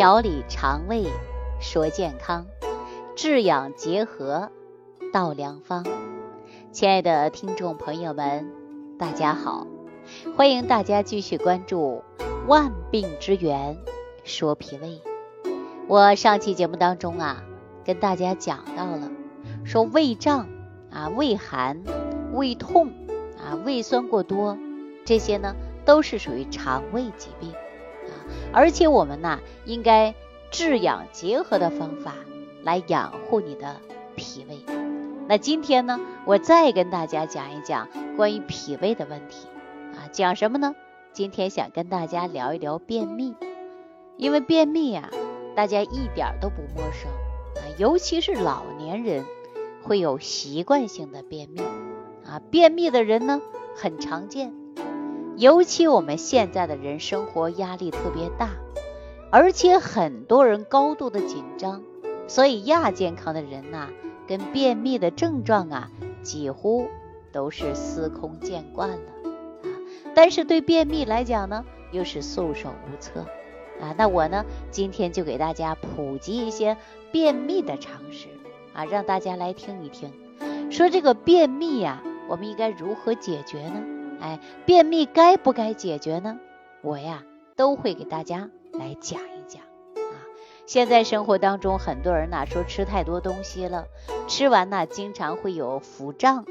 调理肠胃说健康，治养结合道良方。亲爱的听众朋友们，大家好，欢迎大家继续关注《万病之源说脾胃》。我上期节目当中啊，跟大家讲到了，说胃胀啊、胃寒、胃痛啊、胃酸过多，这些呢都是属于肠胃疾病。而且我们呢，应该治养结合的方法来养护你的脾胃。那今天呢，我再跟大家讲一讲关于脾胃的问题啊，讲什么呢？今天想跟大家聊一聊便秘，因为便秘啊，大家一点都不陌生啊，尤其是老年人会有习惯性的便秘啊，便秘的人呢很常见。尤其我们现在的人生活压力特别大，而且很多人高度的紧张，所以亚健康的人呐，跟便秘的症状啊，几乎都是司空见惯了啊。但是对便秘来讲呢，又是束手无策啊。那我呢，今天就给大家普及一些便秘的常识啊，让大家来听一听，说这个便秘呀，我们应该如何解决呢？哎，便秘该不该解决呢？我呀都会给大家来讲一讲啊。现在生活当中，很多人呢说吃太多东西了，吃完呢经常会有腹胀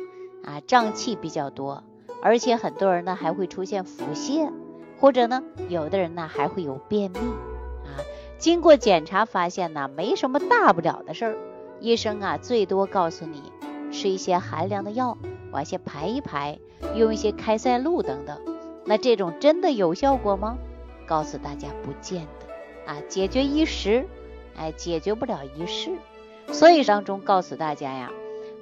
啊，胀气比较多，而且很多人呢还会出现腹泻，或者呢有的人呢还会有便秘啊。经过检查发现呢没什么大不了的事儿，医生啊最多告诉你吃一些寒凉的药。往下排一排，用一些开塞露等等，那这种真的有效果吗？告诉大家，不见得啊，解决一时，哎，解决不了一世。所以当中告诉大家呀，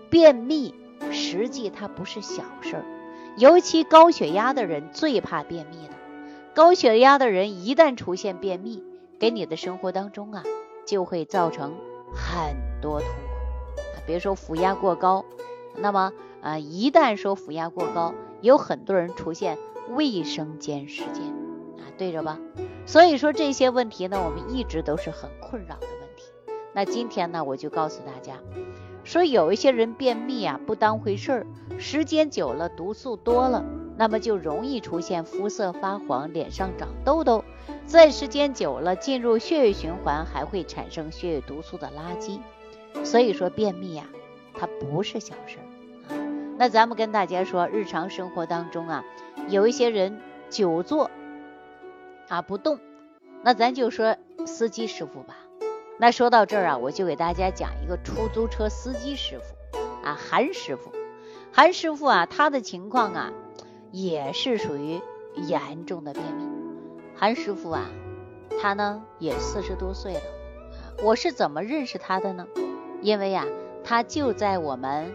便秘实际它不是小事儿，尤其高血压的人最怕便秘的。高血压的人一旦出现便秘，给你的生活当中啊，就会造成很多痛苦啊，比如说腹压过高，那么。啊，一旦说腹压过高，有很多人出现卫生间事件啊，对着吧？所以说这些问题呢，我们一直都是很困扰的问题。那今天呢，我就告诉大家，说有一些人便秘啊，不当回事儿，时间久了，毒素多了，那么就容易出现肤色发黄、脸上长痘痘，在时间久了，进入血液循环，还会产生血液毒素的垃圾。所以说便秘呀，它不是小事儿。那咱们跟大家说，日常生活当中啊，有一些人久坐啊不动，那咱就说司机师傅吧。那说到这儿啊，我就给大家讲一个出租车司机师傅啊，韩师傅。韩师傅啊，他的情况啊，也是属于严重的便秘。韩师傅啊，他呢也四十多岁了。我是怎么认识他的呢？因为呀，他就在我们。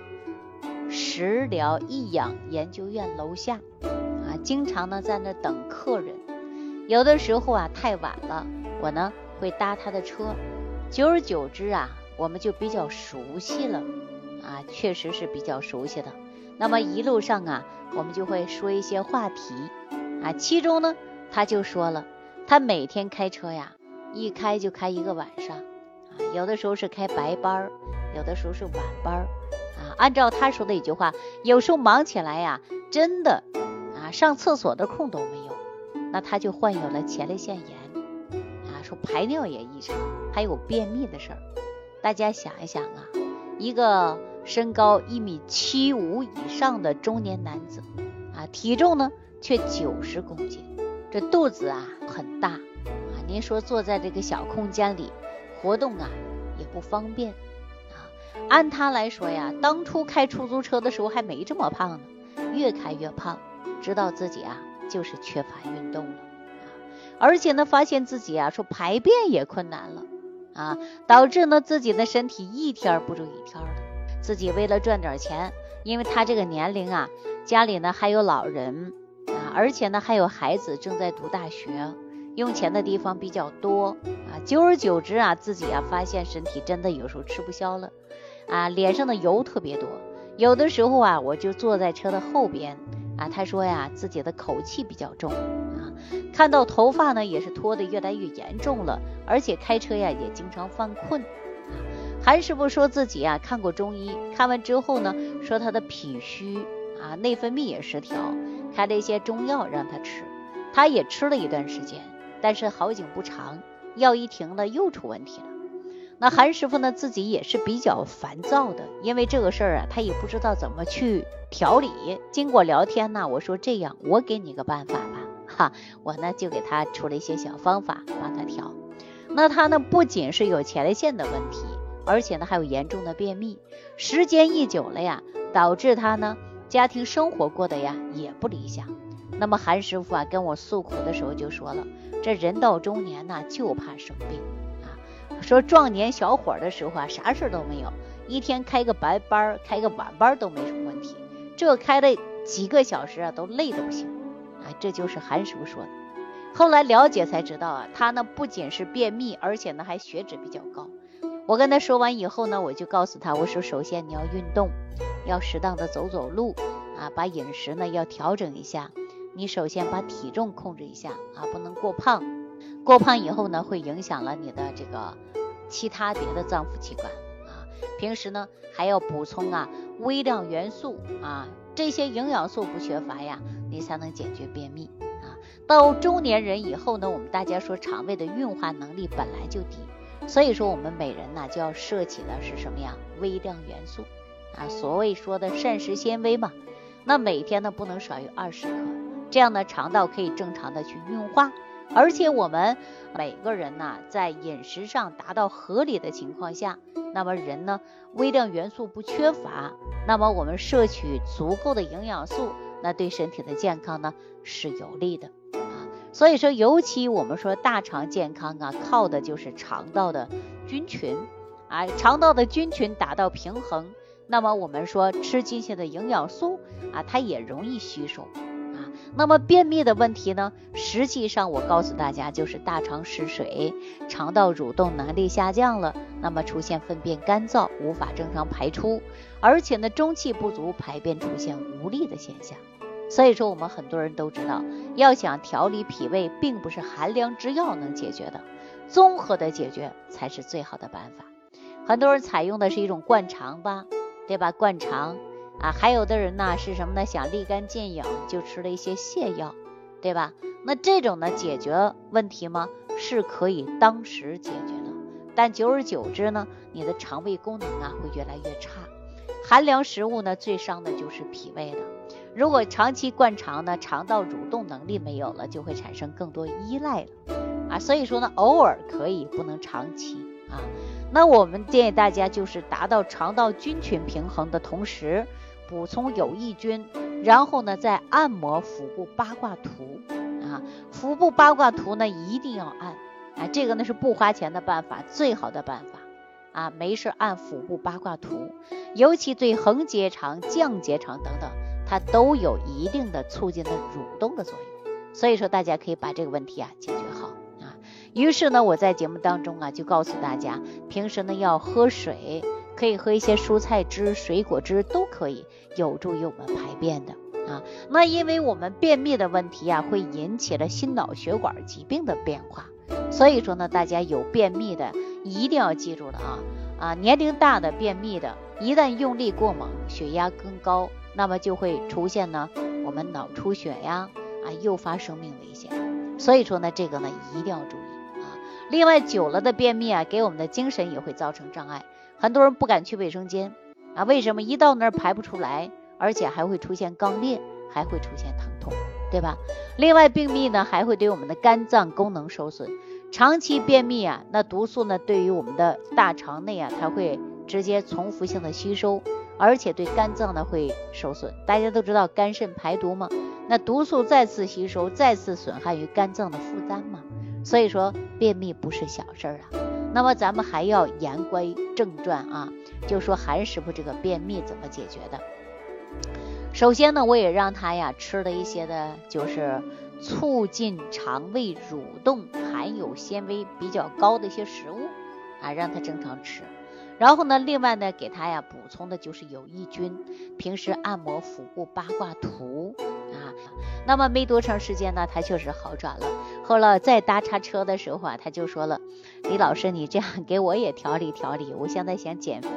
食疗益养研究院楼下啊，经常呢在那等客人。有的时候啊太晚了，我呢会搭他的车。久而久之啊，我们就比较熟悉了啊，确实是比较熟悉的。那么一路上啊，我们就会说一些话题啊。其中呢，他就说了，他每天开车呀，一开就开一个晚上啊，有的时候是开白班儿，有的时候是晚班儿。按照他说的一句话，有时候忙起来呀，真的啊，上厕所的空都没有。那他就患有了前列腺炎啊，说排尿也异常，还有便秘的事儿。大家想一想啊，一个身高一米七五以上的中年男子啊，体重呢却九十公斤，这肚子啊很大啊。您说坐在这个小空间里活动啊也不方便。按他来说呀，当初开出租车的时候还没这么胖呢，越开越胖，知道自己啊就是缺乏运动了。啊，而且呢发现自己啊说排便也困难了。啊，导致呢自己的身体一天不如一天了，自己为了赚点钱，因为他这个年龄啊，家里呢还有老人啊，而且呢还有孩子正在读大学，用钱的地方比较多啊，久而久之啊，自己啊发现身体真的有时候吃不消了。啊，脸上的油特别多，有的时候啊，我就坐在车的后边啊。他说呀，自己的口气比较重啊，看到头发呢也是脱的越来越严重了，而且开车呀也经常犯困。韩师傅说自己啊看过中医，看完之后呢说他的脾虚啊内分泌也失调，开了一些中药让他吃，他也吃了一段时间，但是好景不长，药一停了又出问题了。那韩师傅呢自己也是比较烦躁的，因为这个事儿啊他也不知道怎么去调理。经过聊天呢，我说这样，我给你个办法吧，哈，我呢就给他出了一些小方法帮他调。那他呢不仅是有前列腺的问题。而且呢，还有严重的便秘，时间一久了呀，导致他呢家庭生活过得呀也不理想。那么韩师傅啊跟我诉苦的时候就说了，这人到中年呢就怕生病啊，说壮年小伙的时候啊啥事都没有，一天开个白班开个晚班都没什么问题，这开了几个小时啊都累得不行啊，这就是韩师傅说的。后来了解才知道啊，他呢不仅是便秘，而且呢还血脂比较高。我跟他说完以后呢，我就告诉他，我说首先你要运动，要适当的走走路啊，把饮食呢要调整一下。你首先把体重控制一下啊，不能过胖。过胖以后呢，会影响了你的这个其他别的脏腑器官啊。平时呢还要补充啊微量元素啊，这些营养素不缺乏呀，你才能解决便秘啊。到中年人以后呢，我们大家说肠胃的运化能力本来就低。所以说，我们每人呢就要摄取的是什么呀？微量元素啊，所谓说的膳食纤维嘛。那每天呢不能少于二十克，这样呢肠道可以正常的去运化。而且我们每个人呢在饮食上达到合理的情况下，那么人呢微量元素不缺乏，那么我们摄取足够的营养素，那对身体的健康呢是有利的啊。所以说，尤其我们说大肠健康啊，靠的就是肠道的菌群啊，肠道的菌群达到平衡，那么我们说吃进去的营养素啊，它也容易吸收。那么便秘的问题呢，实际上我告诉大家，就是大肠失水，肠道蠕动能力下降了，那么出现粪便干燥，无法正常排出，而且呢，中气不足，排便出现无力的现象。所以说，我们很多人都知道，要想调理脾胃，并不是寒凉之药能解决的，综合的解决才是最好的办法。很多人采用的是一种灌肠吧，对吧？灌肠啊，还有的人呢是什么呢？想立竿见影，就吃了一些泻药，对吧？那这种呢，解决问题吗？是可以当时解决的，但久而久之呢，你的肠胃功能啊会越来越差。寒凉食物呢，最伤的就是脾胃了。如果长期灌肠呢，肠道蠕动能力没有了，就会产生更多依赖了啊。所以说呢，偶尔可以，不能长期啊。那我们建议大家就是达到肠道菌群平衡的同时，补充有益菌，然后呢再按摩腹部八卦图啊。腹部八卦图呢一定要按啊，这个呢是不花钱的办法，最好的办法啊。没事按腹部八卦图，尤其对横结肠、降结肠等等。它都有一定的促进的蠕动的作用，所以说大家可以把这个问题啊解决好啊。于是呢，我在节目当中啊就告诉大家，平时呢要喝水，可以喝一些蔬菜汁、水果汁都可以，有助于我们排便的啊。那因为我们便秘的问题啊，会引起了心脑血管疾病的变化，所以说呢，大家有便秘的一定要记住了啊啊，年龄大的便秘的，一旦用力过猛，血压更高。那么就会出现呢，我们脑出血呀，啊，诱发生命危险。所以说呢，这个呢一定要注意啊。另外，久了的便秘啊，给我们的精神也会造成障碍。很多人不敢去卫生间啊，为什么？一到那儿排不出来，而且还会出现肛裂，还会出现疼痛，对吧？另外，便秘呢还会对我们的肝脏功能受损。长期便秘啊，那毒素呢对于我们的大肠内啊，它会直接重复性的吸收。而且对肝脏呢会受损，大家都知道肝肾排毒嘛，那毒素再次吸收，再次损害于肝脏的负担嘛，所以说便秘不是小事儿啊。那么咱们还要言归正传啊，就说韩师傅这个便秘怎么解决的。首先呢，我也让他呀吃了一些的，就是促进肠胃蠕动、含有纤维比较高的一些食物啊，让他正常吃。然后呢，另外呢，给他呀补充的就是有益菌，平时按摩腹部八卦图啊。那么没多长时间呢，他确实好转了。后来再搭叉车的时候啊，他就说了：“李老师，你这样给我也调理调理，我现在想减肥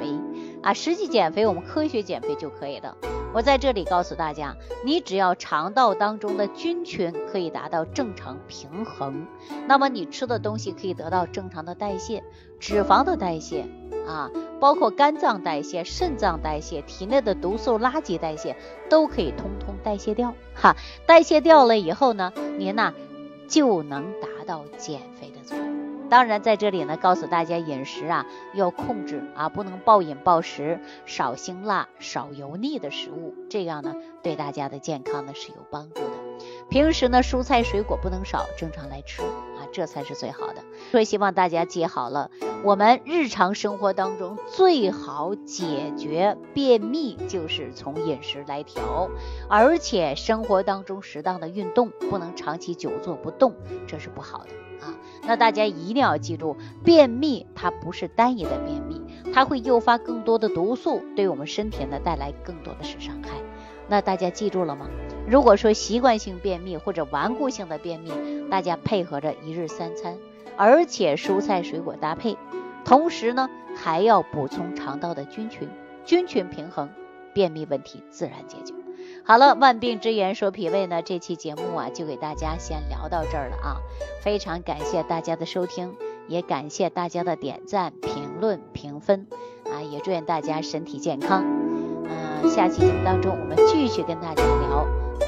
啊。实际减肥，我们科学减肥就可以了。我在这里告诉大家，你只要肠道当中的菌群可以达到正常平衡，那么你吃的东西可以得到正常的代谢，脂肪的代谢。”啊，包括肝脏代谢、肾脏代谢、体内的毒素垃圾代谢，都可以通通代谢掉。哈，代谢掉了以后呢，您呢就能达到减肥的作用。当然，在这里呢，告诉大家饮食啊要控制啊，不能暴饮暴食，少辛辣、少油腻的食物，这样呢对大家的健康呢是有帮助的。平时呢，蔬菜水果不能少，正常来吃。这才是最好的，所以希望大家记好了，我们日常生活当中最好解决便秘就是从饮食来调，而且生活当中适当的运动，不能长期久坐不动，这是不好的啊。那大家一定要记住，便秘它不是单一的便秘，它会诱发更多的毒素，对我们身体呢带来更多的是伤害。那大家记住了吗？如果说习惯性便秘或者顽固性的便秘，大家配合着一日三餐，而且蔬菜水果搭配，同时呢还要补充肠道的菌群，菌群平衡，便秘问题自然解决。好了，万病之源说脾胃呢，这期节目啊就给大家先聊到这儿了啊，非常感谢大家的收听，也感谢大家的点赞、评论、评分啊，也祝愿大家身体健康。嗯，下期节目当中我们继续跟大家聊。